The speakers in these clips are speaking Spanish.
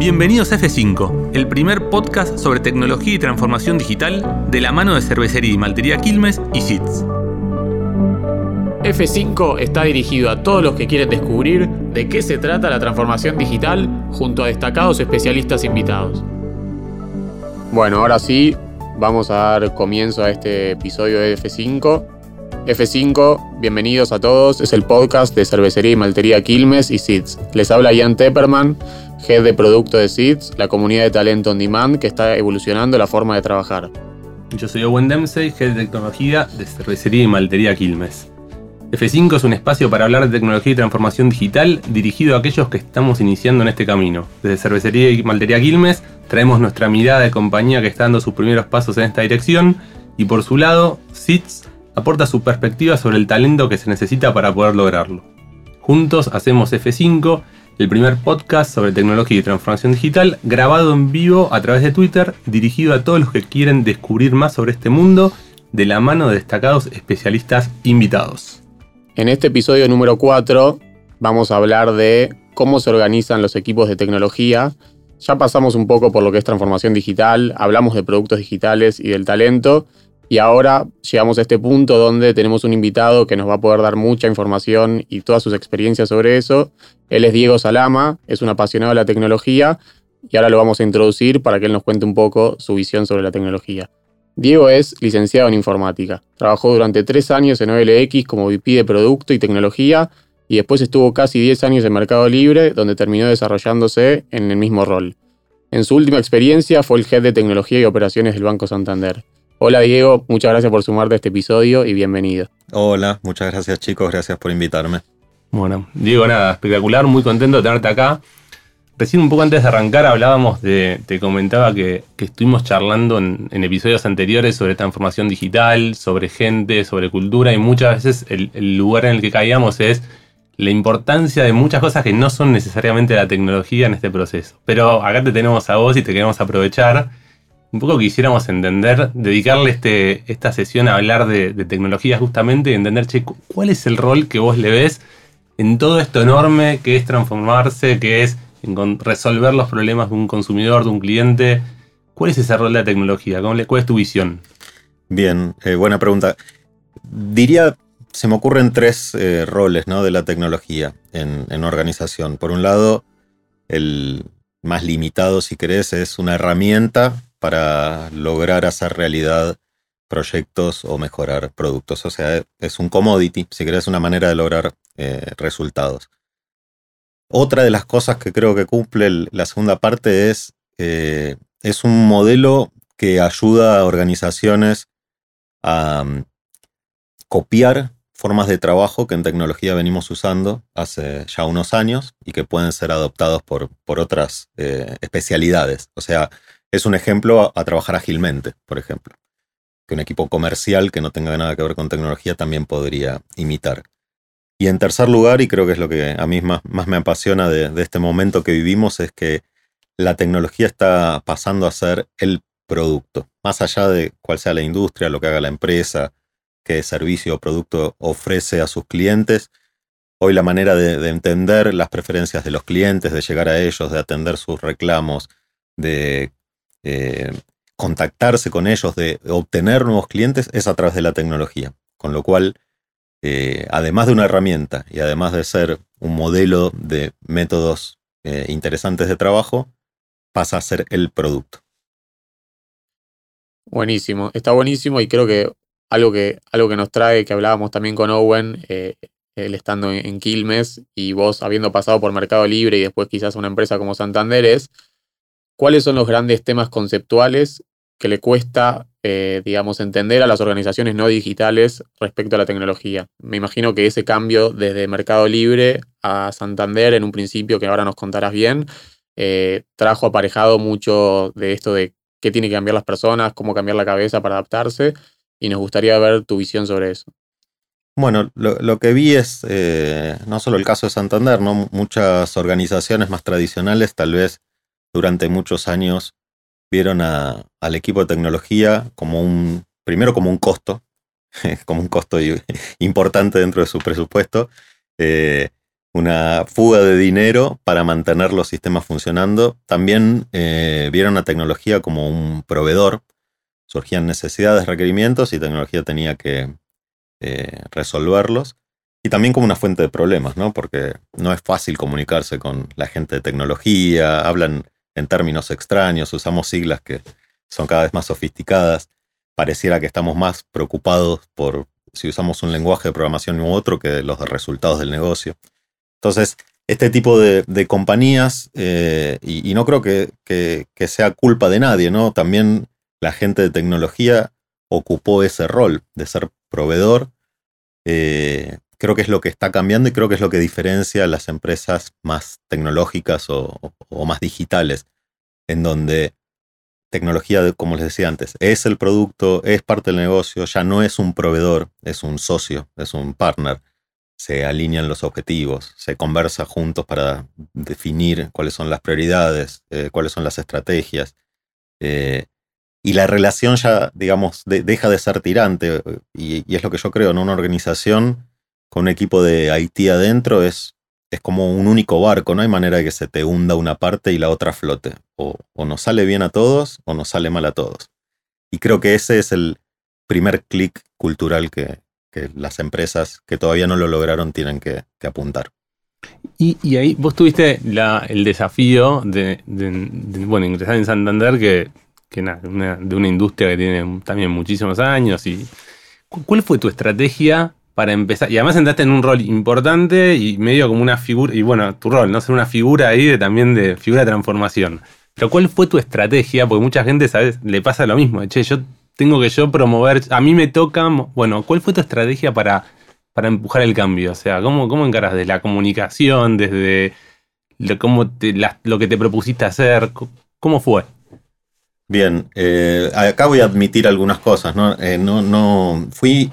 Bienvenidos a F5, el primer podcast sobre tecnología y transformación digital de la mano de Cervecería y Maltería Quilmes y SITS. F5 está dirigido a todos los que quieren descubrir de qué se trata la transformación digital junto a destacados especialistas invitados. Bueno, ahora sí, vamos a dar comienzo a este episodio de F5. F5, bienvenidos a todos, es el podcast de Cervecería y Maltería Quilmes y SIDS. Les habla Ian Tepperman, head de producto de SIDS, la comunidad de talento on demand que está evolucionando la forma de trabajar. Yo soy Owen Dempsey, head de tecnología de Cervecería y Maltería Quilmes. F5 es un espacio para hablar de tecnología y transformación digital dirigido a aquellos que estamos iniciando en este camino. Desde Cervecería y Maltería Quilmes traemos nuestra mirada de compañía que está dando sus primeros pasos en esta dirección y por su lado, SITS aporta su perspectiva sobre el talento que se necesita para poder lograrlo. Juntos hacemos F5, el primer podcast sobre tecnología y transformación digital grabado en vivo a través de Twitter, dirigido a todos los que quieren descubrir más sobre este mundo de la mano de destacados especialistas invitados. En este episodio número 4 vamos a hablar de cómo se organizan los equipos de tecnología. Ya pasamos un poco por lo que es transformación digital, hablamos de productos digitales y del talento, y ahora llegamos a este punto donde tenemos un invitado que nos va a poder dar mucha información y todas sus experiencias sobre eso. Él es Diego Salama, es un apasionado de la tecnología y ahora lo vamos a introducir para que él nos cuente un poco su visión sobre la tecnología. Diego es licenciado en informática. Trabajó durante tres años en OLX como VP de Producto y Tecnología y después estuvo casi 10 años en Mercado Libre, donde terminó desarrollándose en el mismo rol. En su última experiencia fue el Head de Tecnología y Operaciones del Banco Santander. Hola Diego, muchas gracias por sumarte a este episodio y bienvenido. Hola, muchas gracias chicos, gracias por invitarme. Bueno, Diego, nada, espectacular, muy contento de tenerte acá. Recién un poco antes de arrancar hablábamos de, te comentaba que, estuvimos charlando en, episodios anteriores sobre transformación digital, sobre gente, sobre cultura y muchas veces el, lugar en el que caíamos es la importancia de muchas cosas que no son necesariamente la tecnología en este proceso. Pero acá te tenemos a vos y te queremos aprovechar. Un poco quisiéramos entender, dedicarle este, esta sesión a hablar de, de tecnología justamente y entender, che, cuál es el rol que vos le ves en todo esto enorme que es transformarse, que es resolver los problemas de un consumidor, de un cliente. ¿Cuál es ese rol de la tecnología? ¿Cuál es tu visión? Bien, eh, buena pregunta. Diría, se me ocurren tres eh, roles ¿no? de la tecnología en, en organización. Por un lado, el más limitado, si querés, es una herramienta para lograr hacer realidad proyectos o mejorar productos. O sea, es un commodity, si querés, una manera de lograr eh, resultados. Otra de las cosas que creo que cumple la segunda parte es, eh, es un modelo que ayuda a organizaciones a mm, copiar formas de trabajo que en tecnología venimos usando hace ya unos años y que pueden ser adoptados por, por otras eh, especialidades. O sea, es un ejemplo a, trabajar ágilmente, por ejemplo, que un equipo comercial que no tenga nada que ver con tecnología también podría imitar. Y en tercer lugar, y creo que es lo que a mí más, me apasiona de, este momento que vivimos, es que la tecnología está pasando a ser el producto. Más allá de cuál sea la industria, lo que haga la empresa, qué servicio o producto ofrece a sus clientes, hoy la manera de, entender las preferencias de los clientes, de llegar a ellos, de atender sus reclamos, de eh, contactarse con ellos, de obtener nuevos clientes, es a través de la tecnología. Con lo cual, eh, además de una herramienta y además de ser un modelo de métodos eh, interesantes de trabajo, pasa a ser el producto. Buenísimo, está buenísimo y creo que algo que, algo que nos trae, que hablábamos también con Owen, él estando en, Quilmes y vos habiendo pasado por Mercado Libre y después quizás una empresa como Santander, es cuáles son los grandes temas conceptuales que le cuesta, eh, digamos, entender a las organizaciones no digitales respecto a la tecnología. Me imagino que ese cambio desde Mercado Libre a Santander, en un principio que ahora nos contarás bien, eh, trajo aparejado mucho de esto de qué tiene que cambiar las personas, cómo cambiar la cabeza para adaptarse, y nos gustaría ver tu visión sobre eso. Bueno, lo, que vi es eh, no solo el caso de Santander, ¿no? Muchas organizaciones más tradicionales tal vez durante muchos años vieron al equipo de tecnología como un, primero como un costo, como un costo importante dentro de su presupuesto, eh, una fuga de dinero para mantener los sistemas funcionando. También eh, vieron la tecnología como un proveedor. Surgían necesidades, requerimientos y tecnología tenía que eh, resolverlos. Y también como una fuente de problemas, ¿no? Porque no es fácil comunicarse con la gente de tecnología, hablan en términos extraños, usamos siglas que son cada vez más sofisticadas. Pareciera que estamos más preocupados por si usamos un lenguaje de programación u otro que los resultados del negocio. Entonces, este tipo de, compañías, eh, y, no creo que, sea culpa de nadie, ¿no? También la gente de tecnología ocupó ese rol de ser proveedor. Eh, creo que es lo que está cambiando y creo que es lo que diferencia las empresas más tecnológicas o, más digitales, en donde tecnología, como les decía antes, es el producto, es parte del negocio, ya no es un proveedor, es un socio, es un partner. Se alinean los objetivos, se conversa juntos para definir cuáles son las prioridades, eh, cuáles son las estrategias. Eh, y la relación ya, digamos, deja de ser tirante. Y, y, es lo que yo creo, en una organización con un equipo de Haití adentro es, es como un único barco, no hay manera de que se te hunda una parte y la otra flote. O, nos sale bien a todos o nos sale mal a todos. Y creo que ese es el primer clic cultural que, las empresas que todavía no lo lograron tienen que, apuntar. Y, ahí vos tuviste el desafío de, bueno, ingresar en Santander, que, que de una industria que tiene también muchísimos años. Y, ¿Cuál fue tu estrategia para empezar. Y además entraste en un rol importante y medio como una figura, y bueno, tu rol, ¿no? Ser una figura ahí de, también de figura de transformación. Pero ¿cuál fue tu estrategia? Porque mucha gente, ¿sabes? Le pasa lo mismo. Che, yo tengo que yo promover, a mí me toca, bueno, ¿cuál fue tu estrategia para, para empujar el cambio? O sea, ¿cómo, cómo encaras desde la comunicación, desde lo, cómo lo que te propusiste hacer? ¿Cómo fue? Bien, eh, acá voy a admitir algunas cosas, ¿no? Eh, no, no, fui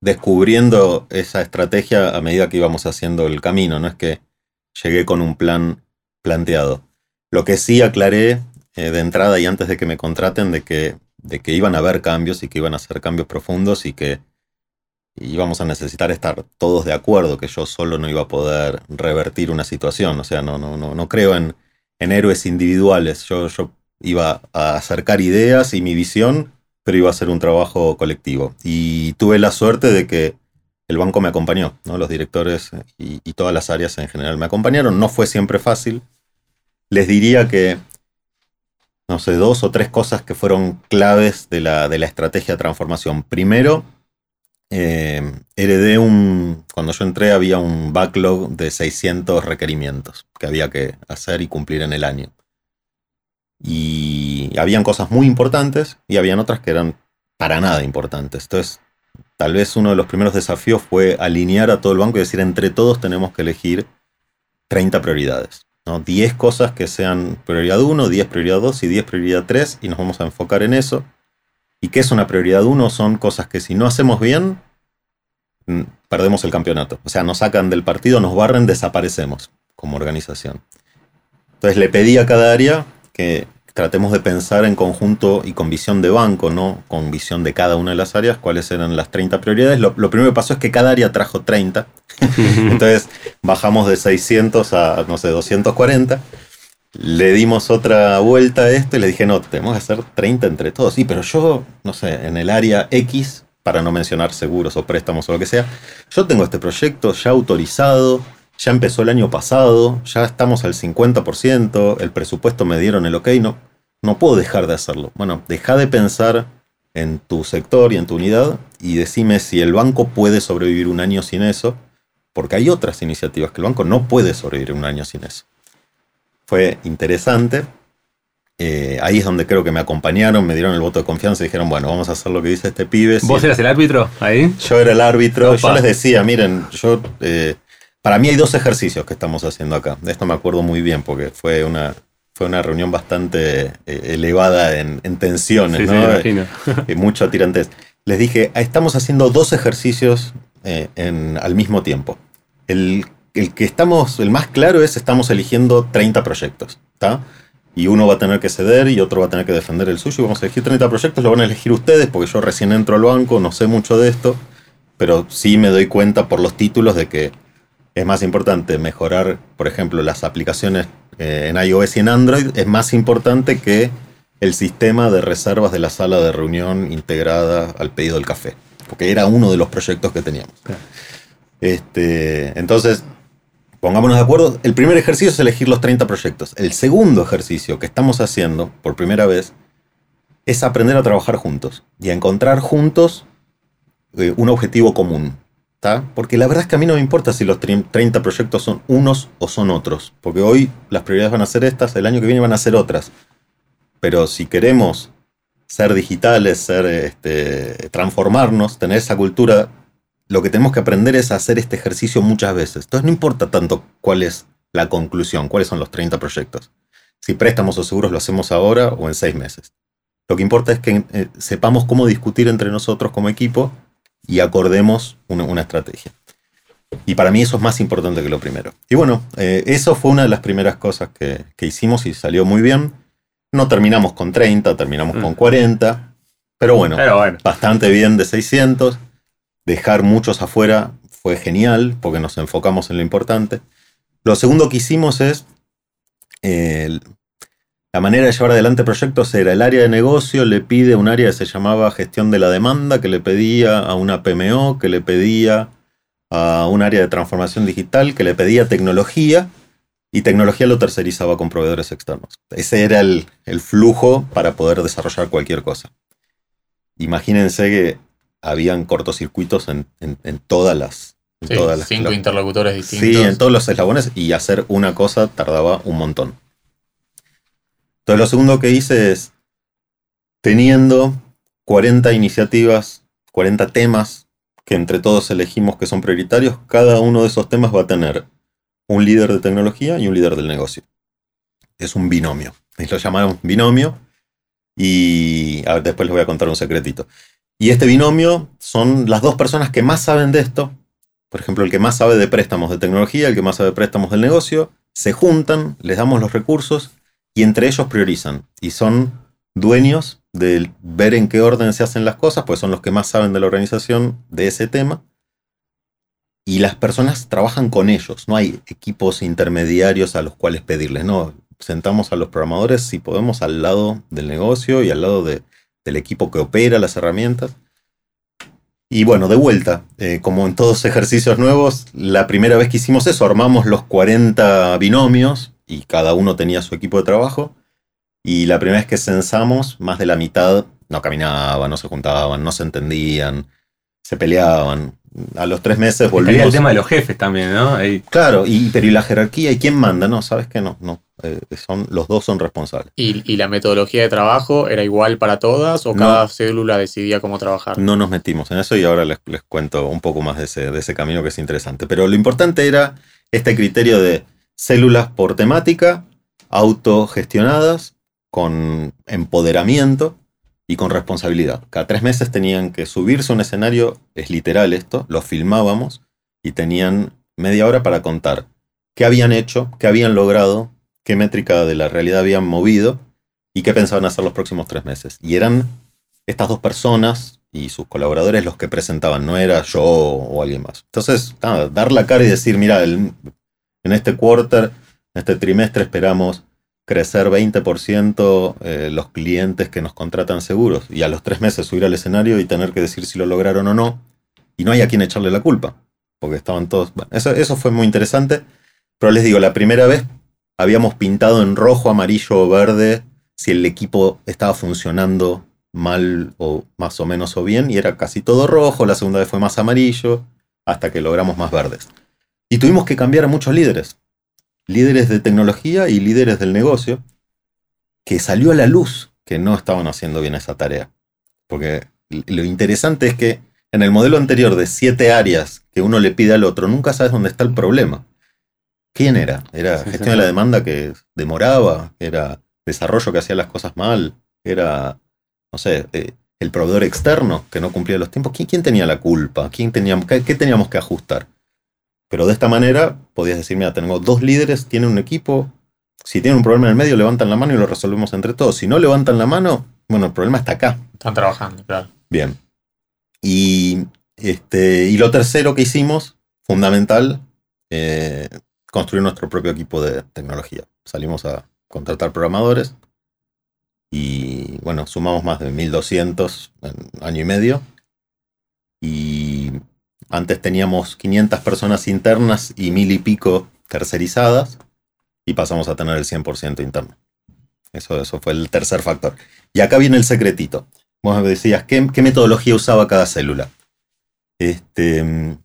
descubriendo esa estrategia a medida que íbamos haciendo el camino, no es que llegué con un plan planteado. Lo que sí aclaré eh, de entrada y antes de que me contraten de que, de que iban a haber cambios y que iban a ser cambios profundos y que íbamos a necesitar estar todos de acuerdo, que yo solo no iba a poder revertir una situación. O sea, no, no, no, no creo en, en héroes individuales. Yo, yo iba a acercar ideas y mi visión pero iba a ser un trabajo colectivo. Y tuve la suerte de que el banco me acompañó, ¿no? los directores y, todas las áreas en general me acompañaron. No fue siempre fácil. Les diría que, no sé, dos o tres cosas que fueron claves de la, de la estrategia de transformación. Primero, eh, heredé un, cuando yo entré había un backlog de 600 requerimientos que había que hacer y cumplir en el año. Y habían cosas muy importantes y habían otras que eran para nada importantes. Entonces, tal vez uno de los primeros desafíos fue alinear a todo el banco y decir, entre todos tenemos que elegir 30 prioridades. ¿no? 10 cosas que sean prioridad 1, 10 prioridad 2 y 10 prioridad 3 y nos vamos a enfocar en eso. ¿Y qué es una prioridad 1? Son cosas que si no hacemos bien, mm, perdemos el campeonato. O sea, nos sacan del partido, nos barren, desaparecemos como organización. Entonces le pedí a cada área que tratemos de pensar en conjunto y con visión de banco, ¿no? Con visión de cada una de las áreas, cuáles eran las 30 prioridades. Lo, primero que pasó es que cada área trajo 30. Entonces bajamos de 600 a, no sé, 240. Le dimos otra vuelta a esto y le dije, no, tenemos que hacer 30 entre todos. Sí, pero yo, no sé, en el área X, para no mencionar seguros o préstamos o lo que sea, yo tengo este proyecto ya autorizado, ya empezó el año pasado, ya estamos al 50%, el presupuesto me dieron el ok, no, no puedo dejar de hacerlo. Bueno, deja de pensar en tu sector y en tu unidad y decime si el banco puede sobrevivir un año sin eso, porque hay otras iniciativas que el banco no puede sobrevivir un año sin eso. Fue interesante. Eh, ahí es donde creo que me acompañaron, me dieron el voto de confianza y dijeron, bueno, vamos a hacer lo que dice este pibe. ¿Vos eras el árbitro ahí? Yo era el árbitro. Yo les decía, miren, yo eh, para mí hay dos ejercicios que estamos haciendo acá. De esto me acuerdo muy bien porque fue una, fue una reunión bastante eh, elevada en, tensiones, ¿no? y mucho tirantes. Les dije, estamos haciendo dos ejercicios eh, al mismo tiempo. El, que estamos, el más claro es estamos eligiendo 30 proyectos, ¿está? Y uno va a tener que ceder y otro va a tener que defender el suyo. Vamos a elegir 30 proyectos, lo van a elegir ustedes porque yo recién entro al banco, no sé mucho de esto, pero sí me doy cuenta por los títulos de que es más importante mejorar, por ejemplo, las aplicaciones eh, en iOS y en Android, es más importante que el sistema de reservas de la sala de reunión integrada al pedido del café, porque era uno de los proyectos que teníamos. Este, entonces, pongámonos de acuerdo, el primer ejercicio es elegir los 30 proyectos. El segundo ejercicio que estamos haciendo por primera vez es aprender a trabajar juntos y a encontrar juntos eh, un objetivo común. Porque la verdad es que a mí no me importa si los 30 proyectos son unos o son otros, porque hoy las prioridades van a ser estas, el año que viene van a ser otras. Pero si queremos ser digitales, ser, este, transformarnos, tener esa cultura, lo que tenemos que aprender es hacer este ejercicio muchas veces. Entonces no importa tanto cuál es la conclusión, cuáles son los 30 proyectos. Si préstamos o seguros lo hacemos ahora o en seis meses. Lo que importa es que eh, sepamos cómo discutir entre nosotros como equipo y acordemos una, estrategia. Y para mí eso es más importante que lo primero. Y bueno, eh, eso fue una de las primeras cosas que, hicimos y salió muy bien. No terminamos con 30, terminamos con 40. Mm. Pero bueno, bastante bien de 600. Dejar muchos afuera fue genial porque nos enfocamos en lo importante. Lo segundo que hicimos es eh, la manera de llevar adelante proyectos era el área de negocio le pide un área que se llamaba gestión de la demanda, que le pedía a una PMO, que le pedía a un área de transformación digital, que le pedía tecnología, y tecnología lo tercerizaba con proveedores externos. Ese era el, flujo para poder desarrollar cualquier cosa. Imagínense que habían cortocircuitos en, todas las... todas las cinco interlocutores distintos. Sí, en todos los eslabones y hacer una cosa tardaba un montón. Entonces lo segundo que hice es, teniendo 40 iniciativas, 40 temas que entre todos elegimos que son prioritarios, cada uno de esos temas va a tener un líder de tecnología y un líder del negocio. Es un binomio. Lo llamaron binomio. Y después les voy a contar un secretito. Y este binomio son las dos personas que más saben de esto. Por ejemplo, el que más sabe de préstamos de tecnología, el que más sabe de préstamos del negocio. Se juntan, les damos los recursos y entre ellos priorizan y son dueños de ver en qué orden se hacen las cosas, pues son los que más saben de la organización de ese tema. Y las personas trabajan con ellos, no hay equipos intermediarios a los cuales pedirles, no, sentamos a los programadores si podemos al lado del negocio y al lado del equipo que opera las herramientas. Y bueno, de vuelta, eh, como en todos ejercicios nuevos, la primera vez que hicimos eso, armamos los 40 binomios y cada uno tenía su equipo de trabajo. Y la primera vez que censamos, más de la mitad no caminaban, no se juntaban, no se entendían, se peleaban. A los tres meses volvimos. el tema de los jefes también, ¿no? Claro, y, pero ¿y la jerarquía? ¿Y quién manda? No, sabes que no, no. Eh, son, los dos son responsables. ¿Y, la metodología de trabajo era igual para todas o cada célula decidía cómo trabajar? No nos metimos en eso y ahora les, les cuento un poco más de ese, de ese camino que es interesante. Pero lo importante era este criterio de células por temática, autogestionadas, con empoderamiento y con responsabilidad. Cada tres meses tenían que subirse a un escenario, es literal esto, lo filmábamos y tenían media hora para contar qué habían hecho, qué habían logrado, qué métrica de la realidad habían movido y qué pensaban hacer los próximos tres meses. Y eran estas dos personas y sus colaboradores los que presentaban, no era yo o alguien más. Entonces, dar la cara y decir, mira, el, en este quarter, en este trimestre esperamos crecer 20% eh, los clientes que nos contratan seguros. Y a los tres meses subir al escenario y tener que decir si lo lograron o no. Y no hay a quien echarle la culpa porque estaban todos... Bueno, eso, eso fue muy interesante, pero les digo, la primera vez habíamos pintado en rojo, amarillo o verde si el equipo estaba funcionando mal o más o menos o bien y era casi todo rojo, la segunda vez fue más amarillo hasta que logramos más verdes. Y tuvimos que cambiar a muchos líderes, líderes de tecnología y líderes del negocio, que salió a la luz que no estaban haciendo bien esa tarea. Porque lo interesante es que en el modelo anterior de siete áreas que uno le pide al otro, nunca sabes dónde está el problema. ¿Quién era? ¿Era gestión de la demanda que demoraba? ¿Era desarrollo que hacía las cosas mal? ¿Era, no sé, eh, el proveedor externo que no cumplía los tiempos? ¿Quién, tenía la culpa? ¿Quién teníamos, qué teníamos que ajustar? Pero de esta manera podías decir, mira, tengo dos líderes, tienen un equipo, si tienen un problema en el medio, levantan la mano y lo resolvemos entre todos. Si no levantan la mano, bueno, el problema está acá. Están trabajando, claro. Bien. Y, este, y lo tercero que hicimos, fundamental, eh, construir nuestro propio equipo de tecnología. Salimos a contratar programadores y bueno, sumamos más de 1200 en año y medio. Y antes teníamos 500 personas internas y mil y pico tercerizadas y pasamos a tener el 100% interno. Eso, eso fue el tercer factor. Y acá viene el secretito. Vos me decías, ¿qué, metodología usaba cada célula? Este,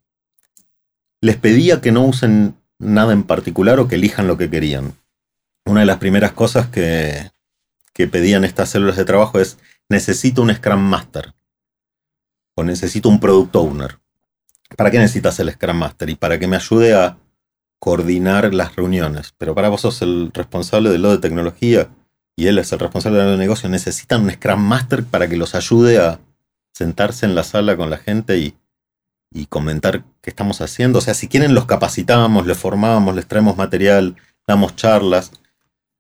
les pedía que no usen nada en particular o que elijan lo que querían. Una de las primeras cosas que, que pedían estas células de trabajo es, necesito un Scrum Master o necesito un Product Owner. ¿Para qué necesitas el Scrum Master? Y para que me ayude a coordinar las reuniones. Pero para vos sos el responsable de lo de tecnología y él es el responsable del negocio. Necesitan un Scrum Master para que los ayude a sentarse en la sala con la gente y, y comentar qué estamos haciendo. O sea, si quieren los capacitamos, les formamos, les traemos material, damos charlas,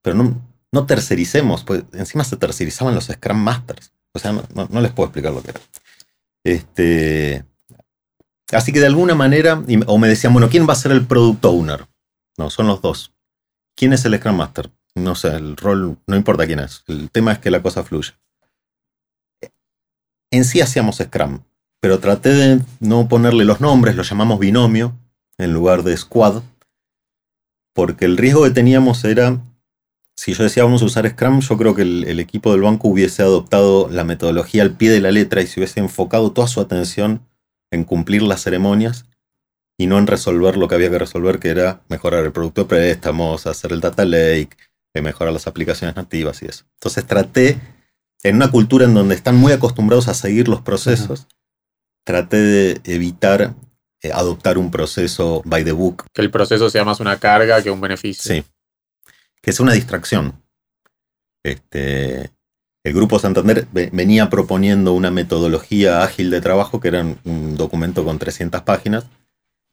pero no, no tercericemos, pues encima se tercerizaban los Scrum Masters. O sea, no, les puedo explicar lo que era. Este, así que de alguna manera, o me decían, bueno, ¿quién va a ser el Product Owner? No, son los dos. ¿Quién es el Scrum Master? No sé, el rol, no importa quién es. El tema es que la cosa fluye. En sí hacíamos Scrum, pero traté de no ponerle los nombres, lo llamamos binomio en lugar de squad, porque el riesgo que teníamos era, si yo decía vamos a usar Scrum, yo creo que el, equipo del banco hubiese adoptado la metodología al pie de la letra y se hubiese enfocado toda su atención en cumplir las ceremonias y no en resolver lo que había que resolver, que era mejorar el producto de préstamos, hacer el data lake, eh, mejorar las aplicaciones nativas y eso. Entonces traté, en una cultura en donde están muy acostumbrados a seguir los procesos, traté de evitar eh, adoptar un proceso by the book. Que el proceso sea más una carga que un beneficio. Sí. Que sea una distracción. Este, el Grupo Santander venía proponiendo una metodología ágil de trabajo que era un documento con 300 páginas.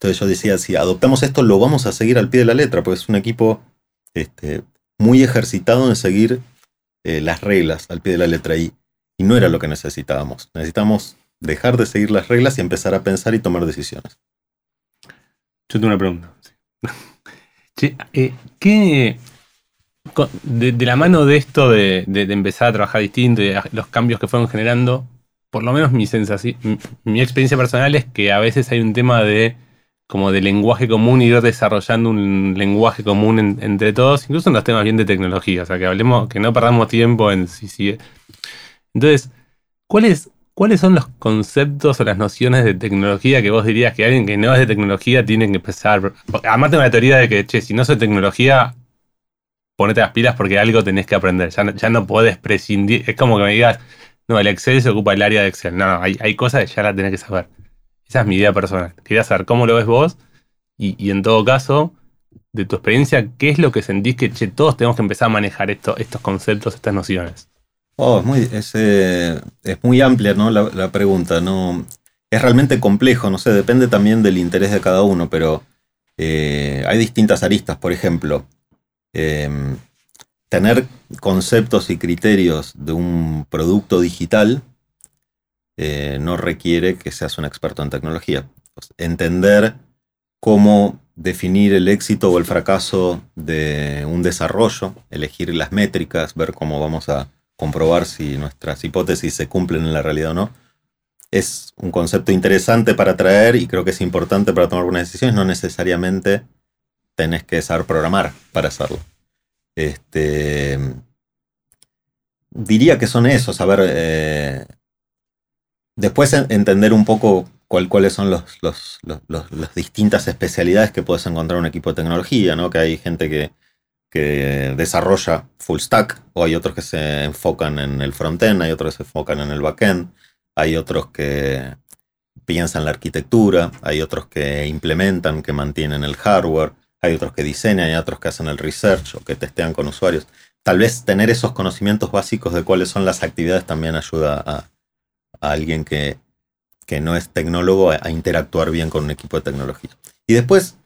Entonces yo decía, si adoptamos esto, lo vamos a seguir al pie de la letra, porque es un equipo este, muy ejercitado en seguir eh, las reglas al pie de la letra. Y, y no era lo que necesitábamos. Necesitamos dejar de seguir las reglas y empezar a pensar y tomar decisiones. Yo tengo una pregunta. Eh, ¿Qué, de, la mano de esto de, empezar a trabajar distinto y los cambios que fueron generando, por lo menos mi sensación, mi, experiencia personal es que a veces hay un tema de como de lenguaje común y ir desarrollando un lenguaje común entre todos, incluso en los temas bien de tecnología, o sea, que hablemos, que no perdamos tiempo en si sigue. Entonces, ¿cuál es, ¿Cuáles son los conceptos o las nociones de tecnología que vos dirías que alguien que no es de tecnología tiene que empezar? Además tengo la teoría de que, che, si no soy tecnología, ponete las pilas porque algo tenés que aprender. Ya no, ya podés prescindir. Es como que me digas, no, el Excel se ocupa el área de Excel. No, hay, hay cosas que ya las tenés que saber. Esa es mi idea personal. Quería saber cómo lo ves vos y, en todo caso, de tu experiencia, ¿qué es lo que sentís que todos tenemos que empezar a manejar esto, estos conceptos, estas nociones? Oh, es muy, eh, es, muy amplia ¿no? La, pregunta. ¿no? Es realmente complejo, no sé, depende también del interés de cada uno, pero eh, hay distintas aristas. Por ejemplo, em, tener conceptos y criterios de un producto digital eh, no requiere que seas un experto en tecnología. Entender cómo definir el éxito o el fracaso de un desarrollo, elegir las métricas, ver cómo vamos a comprobar si nuestras hipótesis se cumplen en la realidad o no. Es un concepto interesante para traer y creo que es importante para tomar buenas decisiones. No necesariamente tenés que saber programar para hacerlo. Este, diría que son esos, saber... Eh, después entender un poco cuáles son los, las distintas especialidades que puedes encontrar en un equipo de tecnología, ¿no? Que hay gente que que desarrolla full stack, o hay otros que se enfocan en el frontend, hay otros que se enfocan en el backend, hay otros que piensan la arquitectura, hay otros que implementan, que mantienen el hardware, hay otros que diseñan, hay otros que hacen el research o que testean con usuarios. Tal vez tener esos conocimientos básicos de cuáles son las actividades también ayuda a, alguien que, no es tecnólogo a interactuar bien con un equipo de tecnología. Y después,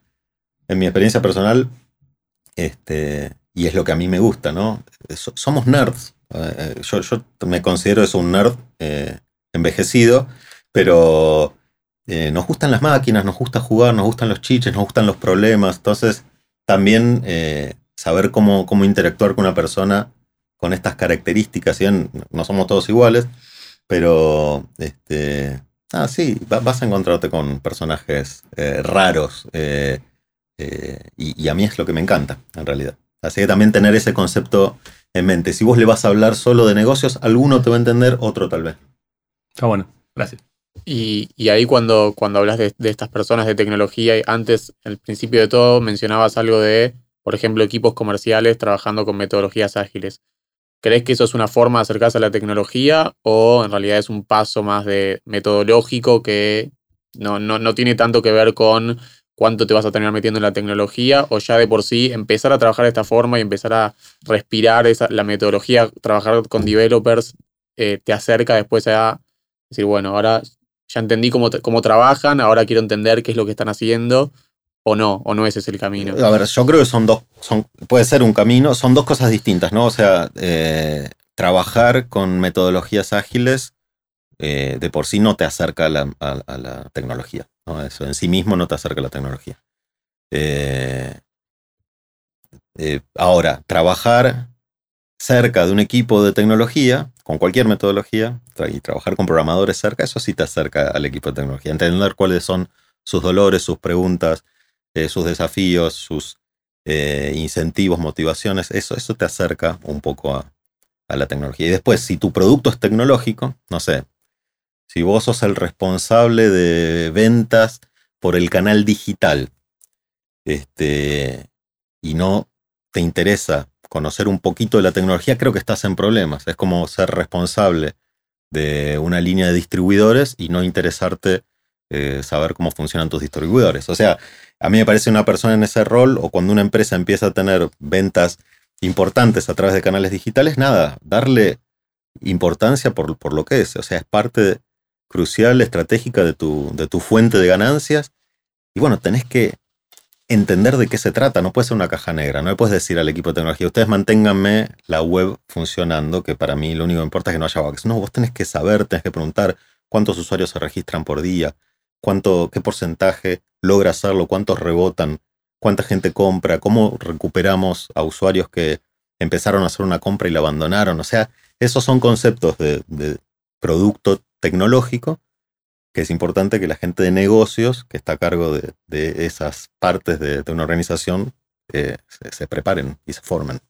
en mi experiencia personal, este, y es lo que a mí me gusta, ¿no? somos nerds. Eh, yo, me considero eso un nerd eh, envejecido, pero eh, nos gustan las máquinas, nos gusta jugar, nos gustan los chiches, nos gustan los problemas. Entonces, también eh, saber cómo, cómo interactuar con una persona con estas características, si no somos todos iguales, pero este, ah, sí, vas a encontrarte con personajes eh, raros y, y, a mí es lo que me encanta, en realidad. Así que también tener ese concepto en mente. Si vos le vas a hablar solo de negocios, alguno te va a entender, otro tal vez. Está bueno, gracias. Y, ahí cuando, cuando hablas de, estas personas de tecnología, antes, al principio de todo, mencionabas algo de, por ejemplo, equipos comerciales trabajando con metodologías ágiles. ¿Crees que eso es una forma de acercarse a la tecnología o en realidad es un paso más de metodológico que no, no, tiene tanto que ver con cuánto te vas a tener metiendo en la tecnología o ya de por sí empezar a trabajar de esta forma y empezar a respirar esa, la metodología, trabajar con developers, eh, te acerca después a decir, bueno, ahora ya entendí cómo, cómo trabajan, ahora quiero entender qué es lo que están haciendo, o no, o no ese es el camino. A ver, yo creo que son dos, son, puede ser un camino, son dos cosas distintas, ¿no? O sea, eh, trabajar con metodologías ágiles eh, de por sí no te acerca a la, tecnología, ¿no? Eso en sí mismo no te acerca a la tecnología. Eh, ahora, trabajar cerca de un equipo de tecnología, con cualquier metodología, y trabajar con programadores cerca, eso sí te acerca al equipo de tecnología. Entender cuáles son sus dolores, sus preguntas, eh, sus desafíos, sus eh, incentivos, motivaciones, eso, eso te acerca un poco a, la tecnología. Y después, si tu producto es tecnológico, no sé, si vos sos el responsable de ventas por el canal digital, este, y no te interesa conocer un poquito de la tecnología, creo que estás en problemas. Es como ser responsable de una línea de distribuidores y no interesarte eh, saber cómo funcionan tus distribuidores. O sea, a mí me parece una persona en ese rol o cuando una empresa empieza a tener ventas importantes a través de canales digitales, nada, darle importancia por, por lo que es. O sea, es parte crucial, estratégica de tu, de tu fuente de ganancias. Y bueno, tenés que entender de qué se trata, no puede ser una caja negra, no le puedes decir al equipo de tecnología, ustedes manténganme la web funcionando, que para mí lo único que importa es que no haya bugs. No, vos tenés que saber, tenés que preguntar cuántos usuarios se registran por día, cuánto, qué porcentaje logra hacerlo, cuántos rebotan, cuánta gente compra, cómo recuperamos a usuarios que empezaron a hacer una compra y la abandonaron. O sea, esos son conceptos de, de producto tecnológico que es importante que la gente de negocios que está a cargo de, esas partes de, una organización eh, se, preparen y se formen.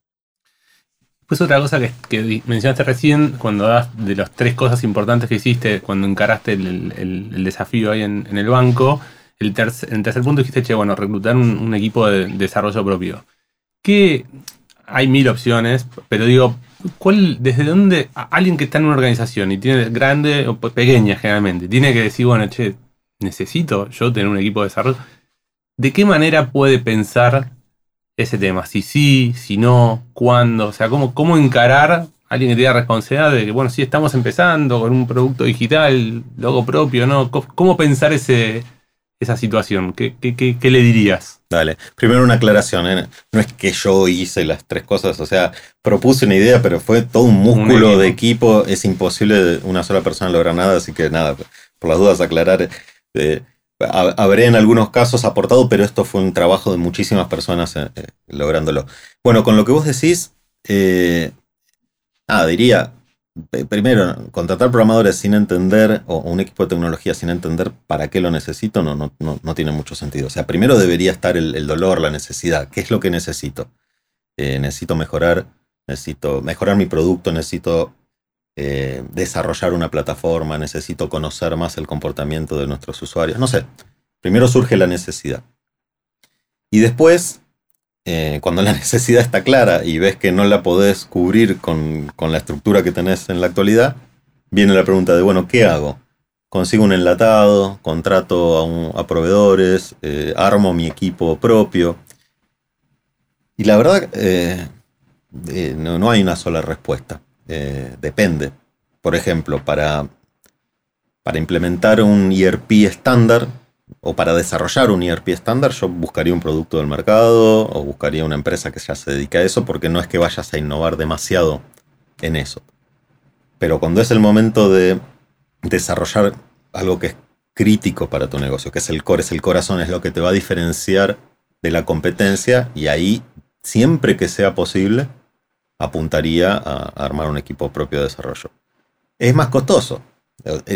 Pues otra cosa que, mencionaste recién, cuando das de las tres cosas importantes que hiciste cuando encaraste el, desafío ahí en, el banco, el, tercer, tercer punto dijiste, che, bueno, reclutar un, equipo de desarrollo propio. ¿Qué, hay mil opciones, pero digo, ¿cuál, ¿desde dónde alguien que está en una organización y tiene grande o pequeña generalmente, tiene que decir, bueno, che, necesito yo tener un equipo de desarrollo? ¿De qué manera puede pensar ese tema? Si sí, si no, cuándo, o sea, cómo, cómo encarar a alguien que tenga responsabilidad de que, bueno, sí, estamos empezando con un producto digital, logo propio, ¿no? ¿Cómo pensar ese, esa situación? ¿Qué, qué, le dirías? Dale, primero una aclaración, ¿eh? no es que yo hice las tres cosas, o sea, propuse una idea, pero fue todo un músculo de equipo, es imposible una sola persona lograr nada, así que nada, por las dudas aclarar, eh, habré en algunos casos aportado, pero esto fue un trabajo de muchísimas personas eh, lográndolo. Bueno, con lo que vos decís, nada, diría, primero, contratar programadores sin entender, o un equipo de tecnología sin entender para qué lo necesito, no, no, no, tiene mucho sentido. O sea, primero debería estar el, dolor, la necesidad. ¿Qué es lo que necesito? Eh, necesito mejorar, necesito mejorar mi producto, necesito eh, desarrollar una plataforma, necesito conocer más el comportamiento de nuestros usuarios. No sé, primero surge la necesidad. Y después eh, cuando la necesidad está clara y ves que no la podés cubrir con, la estructura que tenés en la actualidad, viene la pregunta de, bueno, ¿qué hago? Consigo un enlatado, contrato a, proveedores, eh, armo mi equipo propio. Y la verdad, eh, no, no, hay una sola respuesta. depende. Por ejemplo, para, para implementar un ERP estándar, o para desarrollar un ERP estándar, yo buscaría un producto del mercado o buscaría una empresa que ya se dedique a eso, porque no es que vayas a innovar demasiado en eso. Pero cuando es el momento de desarrollar algo que es crítico para tu negocio, que es el core, es el corazón, es lo que te va a diferenciar de la competencia y ahí, siempre que sea posible, apuntaría a armar un equipo propio de desarrollo. Es más costoso,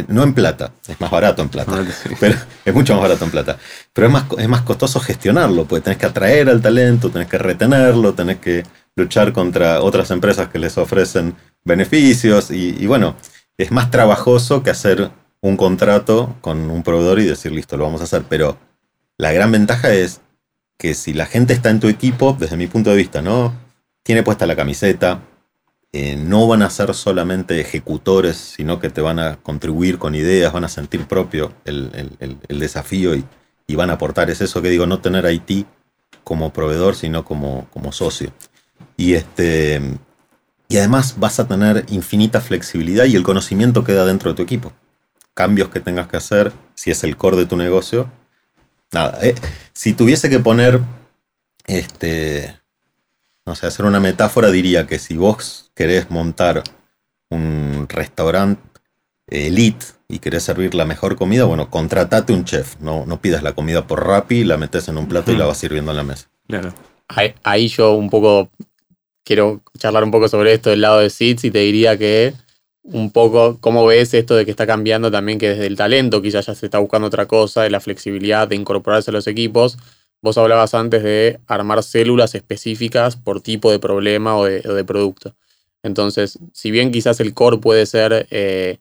no en plata, es más barato en plata, pero es mucho más barato en plata, pero es más, es más costoso gestionarlo, porque tenés que atraer al talento, tenés que retenerlo, tenés que luchar contra otras empresas que les ofrecen beneficios y bueno, es más trabajoso que hacer un contrato con un proveedor y decir, listo, lo vamos a hacer. Pero la gran ventaja es que si la gente está en tu equipo, desde mi punto de vista, ¿no? Tiene puesta la camiseta, eh, no van a ser solamente ejecutores, sino que te van a contribuir con ideas, van a sentir propio el, desafío y, van a aportar. Es eso que digo, no tener a IT como proveedor, sino como, como socio. Y este. Y además vas a tener infinita flexibilidad y el conocimiento queda dentro de tu equipo cambios que tengas que hacer, si es el core de tu negocio. Nada, eh, si tuviese que poner, este, no sé, hacer una metáfora, diría que si vos querés montar un restaurante elite y querés servir la mejor comida, bueno, contratate un chef, no, no pidas la comida por Rappi, la metes en un plato y la vas sirviendo en la mesa. Claro. Ahí, yo un poco quiero charlar un poco sobre esto del lado de SITS y te diría que un poco cómo ves esto de que está cambiando también que desde el talento quizás ya se está buscando otra cosa, de la flexibilidad de incorporarse a los equipos. Vos hablabas antes de armar células específicas por tipo de problema o de, producto. Entonces, si bien quizás el core puede ser eh,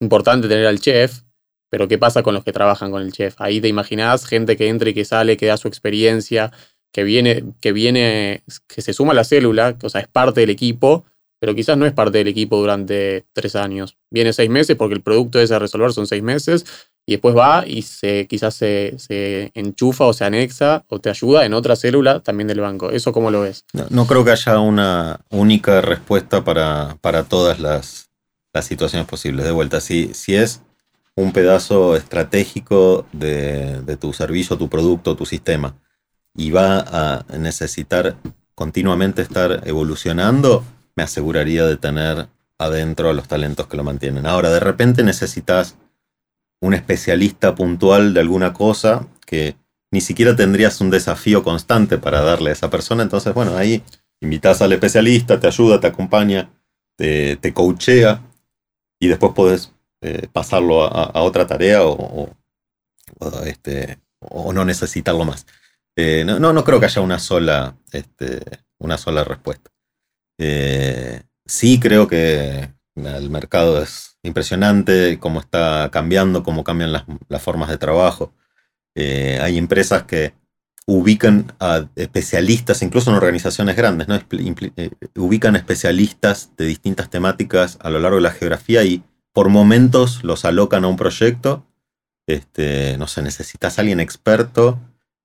importante tener al chef, pero ¿qué pasa con los que trabajan con el chef? Ahí te imaginás gente que entra y que sale, que da su experiencia, que viene, que viene, que se suma a la célula, o sea, es parte del equipo, pero quizás no es parte del equipo durante tres años. Viene seis meses porque el producto ese a resolver son seis meses y después va y se, quizás se, enchufa o se anexa o te ayuda en otra célula también del banco. ¿Eso cómo lo ves? No, creo que haya una única respuesta para, para todas las, situaciones posibles. De vuelta, si, si es un pedazo estratégico de, de tu servicio, tu producto, tu sistema, y va a necesitar continuamente estar evolucionando, me aseguraría de tener adentro a los talentos que lo mantienen. Ahora, de repente necesitas un especialista puntual de alguna cosa que ni siquiera tendrías un desafío constante para darle a esa persona. Entonces, bueno, ahí invitas al especialista, te ayuda, te acompaña, te, coachea y después puedes eh, pasarlo a, otra tarea o, este, o, no necesitarlo más. Eh, no, no, creo que haya una sola, este, una sola respuesta. Eh, sí creo que el mercado es impresionante, cómo está cambiando, cómo cambian las, formas de trabajo. Eh, hay empresas que ubican a especialistas, incluso en organizaciones grandes, ¿no? Eh, ubican especialistas de distintas temáticas a lo largo de la geografía y por momentos los alocan a un proyecto. Este, no sé, necesitas alguien experto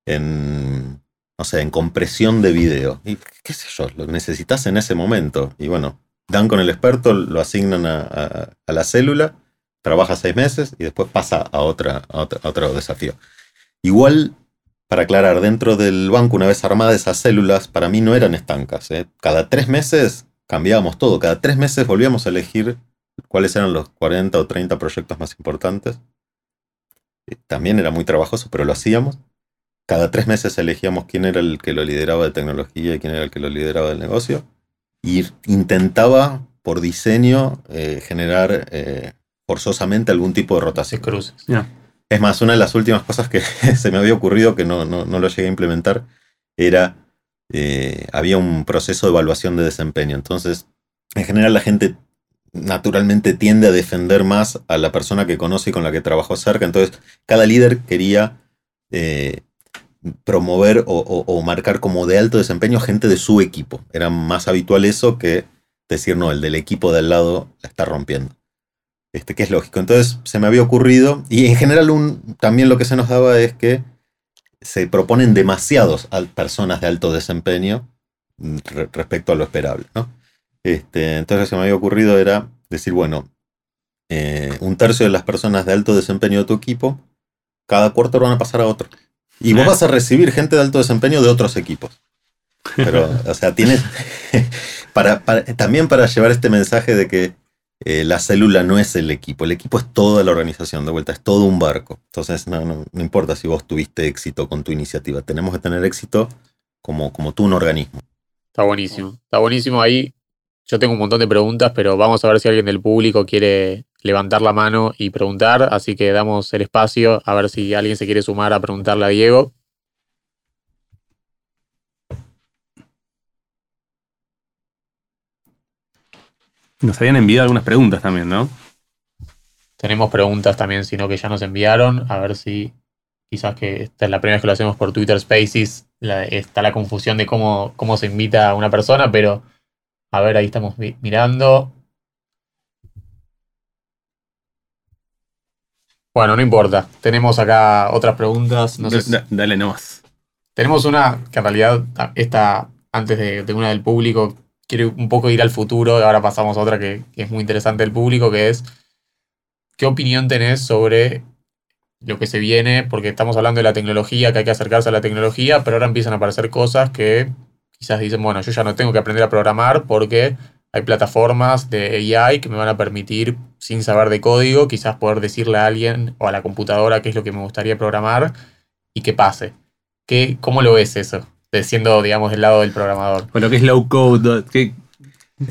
en no sé, en compresión de video. Y qué sé yo, lo necesitas en ese momento. Y bueno, dan con el experto, lo asignan a, la célula, trabaja seis meses y después pasa a, otra, otro desafío. Igual, para aclarar, dentro del banco, una vez armadas esas células, para mí no eran estancas. ¿eh? Cada tres meses cambiábamos todo. Cada tres meses volvíamos a elegir cuáles eran los 40 o 30 proyectos más importantes. Eh, también era muy trabajoso, pero lo hacíamos cada tres meses elegíamos quién era el que lo lideraba de tecnología y quién era el que lo lideraba del negocio. Y intentaba, por diseño, eh, generar eh, forzosamente algún tipo de rotación. cruces. Es más, una de las últimas cosas que se me había ocurrido, que no, no, lo llegué a implementar, era, eh, había un proceso de evaluación de desempeño. Entonces, en general la gente naturalmente tiende a defender más a la persona que conoce y con la que trabajó cerca. Entonces, cada líder quería promover o, marcar como de alto desempeño gente de su equipo. Era más habitual eso que decir, no, el del equipo de al lado la está rompiendo. Este, que es lógico. Entonces se me había ocurrido, y en general también lo que se nos daba es que se proponen demasiados personas de alto desempeño respecto a lo esperable. ¿no? Este, entonces se me había ocurrido era decir, bueno, eh, un tercio de las personas de alto desempeño de tu equipo, cada cuarto van a pasar a otro. Y vos vas a recibir gente de alto desempeño de otros equipos. Pero, o sea, tienes. para, también para llevar este mensaje de que eh, la célula no es el equipo, el equipo es toda la organización, de vuelta, es todo un barco. Entonces, no, no, no importa si vos tuviste éxito con tu iniciativa, tenemos que tener éxito como, como tú un organismo. Está buenísimo, está buenísimo ahí. Yo tengo un montón de preguntas, pero vamos a ver si alguien del público quiere levantar la mano y preguntar, así que damos el espacio a ver si alguien se quiere sumar a preguntarle a Diego. Nos habían enviado algunas preguntas también, ¿no? Tenemos preguntas también, sino que ya nos enviaron. A ver si quizás que esta es la primera vez que lo hacemos por Twitter Spaces. está la confusión de cómo, cómo se invita a una persona, pero a ver, ahí estamos mirando. Bueno, no importa. Tenemos acá otras preguntas. No sé Dale nomás. Tenemos una que en realidad está antes de una del público quiero un poco ir al futuro, ahora pasamos a otra que, es muy interesante del público, que es, ¿qué opinión tenés sobre lo que se viene? Porque estamos hablando de la tecnología, que hay que acercarse a la tecnología, pero ahora empiezan a aparecer cosas que quizás dicen, bueno, yo ya no tengo que aprender a programar porque hay plataformas de AI que me van a permitir, sin saber de código, quizás poder decirle a alguien o a la computadora qué es lo que me gustaría programar y que pase. ¿Qué, ¿Cómo lo ves eso? siendo, digamos, del lado del programador. O lo que es low code.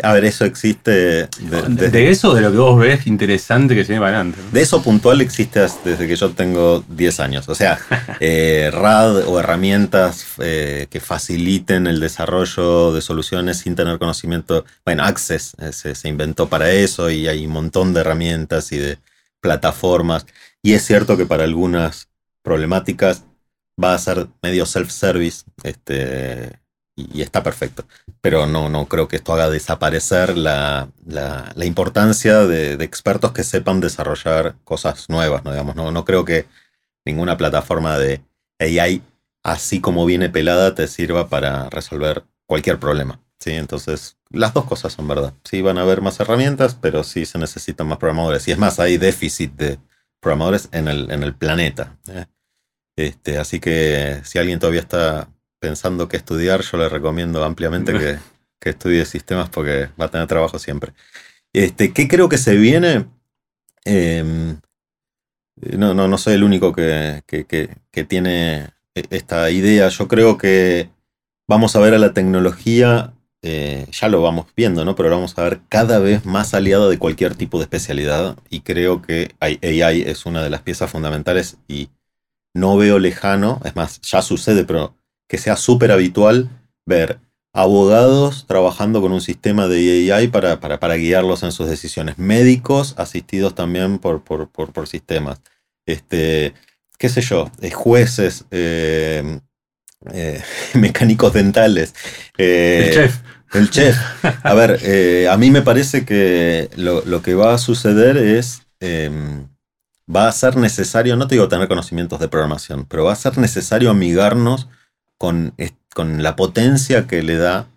A ver, eso existe. De, de, eso, de lo que vos ves interesante que se viene para adelante. De eso puntual existe desde que yo tengo 10 años. O sea, eh, RAD o herramientas eh, que faciliten el desarrollo de soluciones sin tener conocimiento. Bueno, Access eh, se, se, inventó para eso y hay un montón de herramientas y de plataformas. Y es cierto que para algunas problemáticas va a ser medio self-service este, y, está perfecto. Pero no, no creo que esto haga desaparecer la, importancia de, expertos que sepan desarrollar cosas nuevas, ¿no? Digamos, no, no creo que ninguna plataforma de AI, así como viene pelada, te sirva para resolver cualquier problema. ¿sí? Entonces, las dos cosas son verdad. Sí van a haber más herramientas, pero sí se necesitan más programadores. Y es más, hay déficit de programadores en el, en el planeta. ¿eh? Este, así que si alguien todavía está pensando qué estudiar, yo le recomiendo ampliamente que, estudie sistemas porque va a tener trabajo siempre. Este, ¿Qué creo que se viene? Em, no, no, no soy el único que, tiene e, esta idea. Yo creo que vamos a ver a la tecnología, eh, ya lo vamos viendo, ¿no? Pero vamos a ver cada vez más aliada de cualquier tipo de especialidad. Y creo que AI es una de las piezas fundamentales y no veo lejano, es más, ya sucede, pero que sea súper habitual ver abogados trabajando con un sistema de AI para, para, guiarlos en sus decisiones, médicos asistidos también por, por, sistemas, este, qué sé yo, eh, jueces, eh, eh, mecánicos dentales. el chef. El chef. A ver, a mí me parece que lo, lo, que va a suceder es em, va a ser necesario, no te digo tener conocimientos de programación, pero va a ser necesario amigarnos con, con la potencia que le da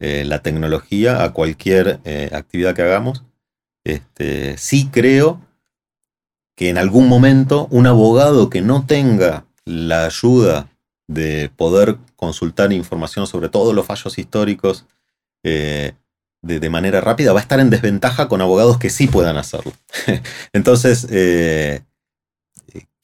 eh, la tecnología a cualquier eh, actividad que hagamos. Este, sí creo que en algún momento un abogado que no tenga la ayuda de poder consultar información sobre todos los fallos históricos eh, de, manera rápida, va a estar en desventaja con abogados que sí puedan hacerlo. Entonces,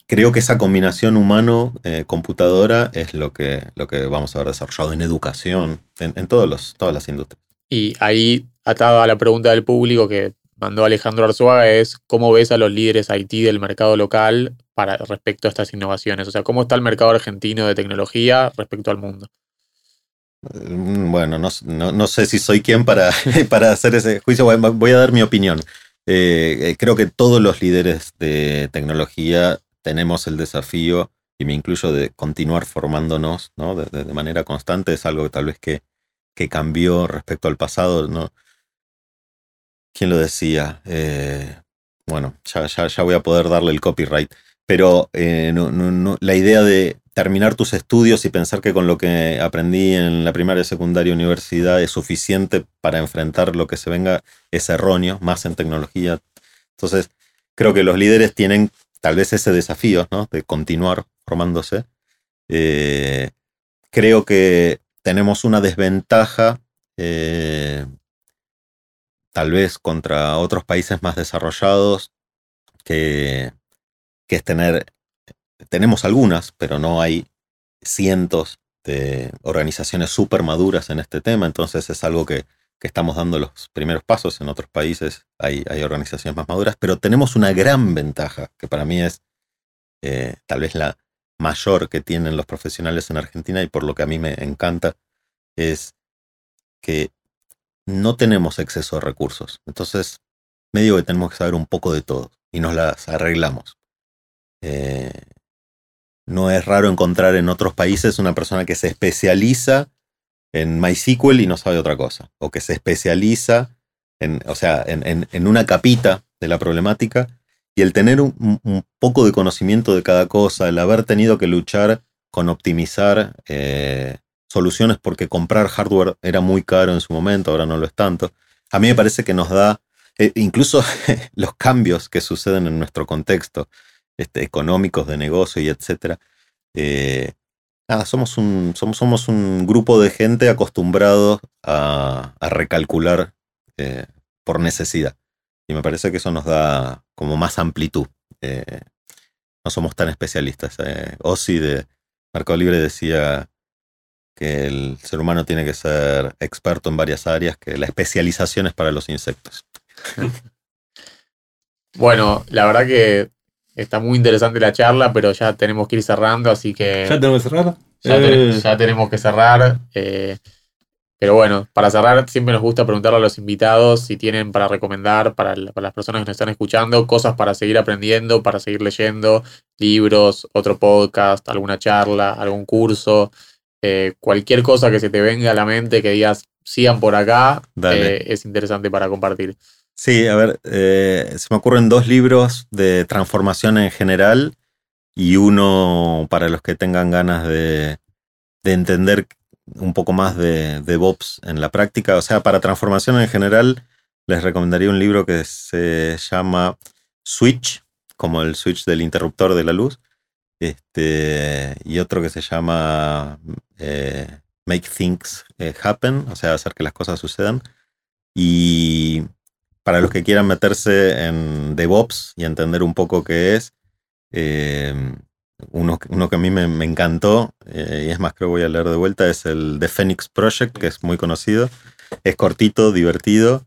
creo que esa combinación humano-computadora es lo que, lo que vamos a ver desarrollado en educación, en, todos los, todas las industrias. Y ahí, atado a la pregunta del público que mandó Alejandro Arzuaga, es cómo ves a los líderes IT del mercado local para, respecto a estas innovaciones. O sea, ¿cómo está el mercado argentino de tecnología respecto al mundo? Mm, bueno, no, sé si soy quien para, para hacer ese juicio. Voy a dar mi opinión. Eh, eh, creo que todos los líderes de tecnología tenemos el desafío, y me incluyo, de continuar formándonos ¿no? de, manera constante. Es algo que tal vez que, que cambió respecto al pasado. ¿no? ¿Quién lo decía? Eh, bueno, ya, ya, voy a poder darle el copyright. Pero la idea de terminar tus estudios y pensar que con lo que aprendí en la primaria, secundaria, universidad es suficiente para enfrentar lo que se venga es erróneo, más en tecnología. Entonces, creo que los líderes tienen tal vez ese desafío, ¿no? De continuar formándose. Eh, creo que tenemos una desventaja eh, tal vez contra otros países más desarrollados, que, que es tener, tenemos algunas, pero no hay cientos de organizaciones súper maduras en este tema, entonces es algo que, estamos dando los primeros pasos, en otros países hay, hay, organizaciones más maduras, pero tenemos una gran ventaja, que para mí es eh, tal vez la mayor que tienen los profesionales en Argentina y por lo que a mí me encanta, es que no tenemos exceso de recursos. Entonces, medio que tenemos que saber un poco de todo y nos las arreglamos. Eh, no es raro encontrar en otros países una persona que se especializa en MySQL y no sabe otra cosa. O que se especializa en, o sea, en, en, una capita de la problemática. Y el tener un, un, poco de conocimiento de cada cosa, el haber tenido que luchar con optimizar eh, soluciones porque comprar hardware era muy caro en su momento, ahora no lo es tanto. A mí me parece que nos da, eh, incluso los cambios que suceden en nuestro contexto, este, económicos, de negocio y etcétera. Eh, nada, somos un, somos, somos un grupo de gente acostumbrado a, recalcular eh, por necesidad. Y me parece que eso nos da como más amplitud. Eh, no somos tan especialistas. Ozzy de Mercado Libre decía que el ser humano tiene que ser experto en varias áreas, que la especialización es para los insectos. Bueno, la verdad que Está muy interesante la charla, pero ya tenemos que ir cerrando, así que. ¿Ya tenemos que cerrar? Ya, eh. tenemos que cerrar. Eh, pero bueno, para cerrar, siempre nos gusta preguntarle a los invitados si tienen para recomendar para, las personas que nos están escuchando cosas para seguir aprendiendo, para seguir leyendo, libros, otro podcast, alguna charla, algún curso, eh, cualquier cosa que se te venga a la mente que digas sigan por acá, es interesante para compartir. Sí, a ver, eh, se me ocurren dos libros de transformación en general y uno para los que tengan ganas de, entender un poco más de, DevOps en la práctica. O sea, para transformación en general, les recomendaría un libro que se llama Switch, como el switch del interruptor de la luz, este, y otro que se llama eh, Make Things eh, Happen, o sea, hacer que las cosas sucedan. Y para los que quieran meterse en DevOps y entender un poco qué es, em, uno, que a mí me, encantó, eh, y es más, creo que voy a leer de vuelta, es el The Phoenix Project, que es muy conocido. Es cortito, divertido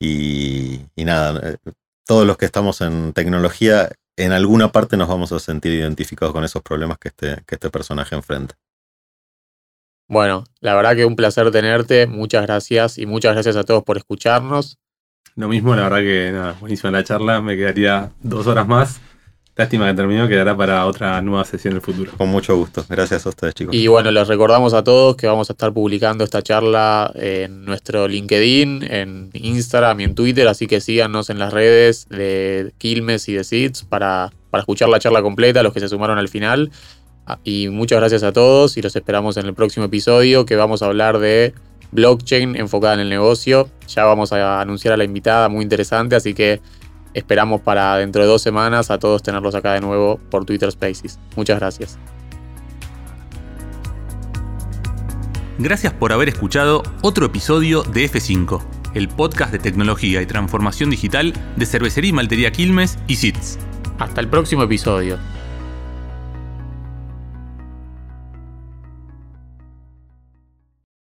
y, nada, eh, todos los que estamos en tecnología, en alguna parte nos vamos a sentir identificados con esos problemas que este, que este personaje enfrenta. Bueno, la verdad que un placer tenerte, muchas gracias y muchas gracias a todos por escucharnos. Lo mismo, la verdad que nada, buenísima la charla, me quedaría dos horas más. Lástima que terminó, quedará para otra nueva sesión en el futuro. Con mucho gusto. Gracias a ustedes, chicos. Y bueno, les recordamos a todos que vamos a estar publicando esta charla en nuestro LinkedIn, en Instagram y en Twitter, así que síganos en las redes de Quilmes y de Seeds para, para escuchar la charla completa, los que se sumaron al final. Ah, y muchas gracias a todos y los esperamos en el próximo episodio que vamos a hablar de blockchain enfocada en el negocio. Ya vamos a anunciar a la invitada, muy interesante, así que esperamos para dentro de dos semanas a todos tenerlos acá de nuevo por Twitter Spaces. Muchas gracias. Gracias por haber escuchado otro episodio de F5, el podcast de tecnología y transformación digital de Cervecería y Maltería Quilmes y SITS. Hasta el próximo episodio.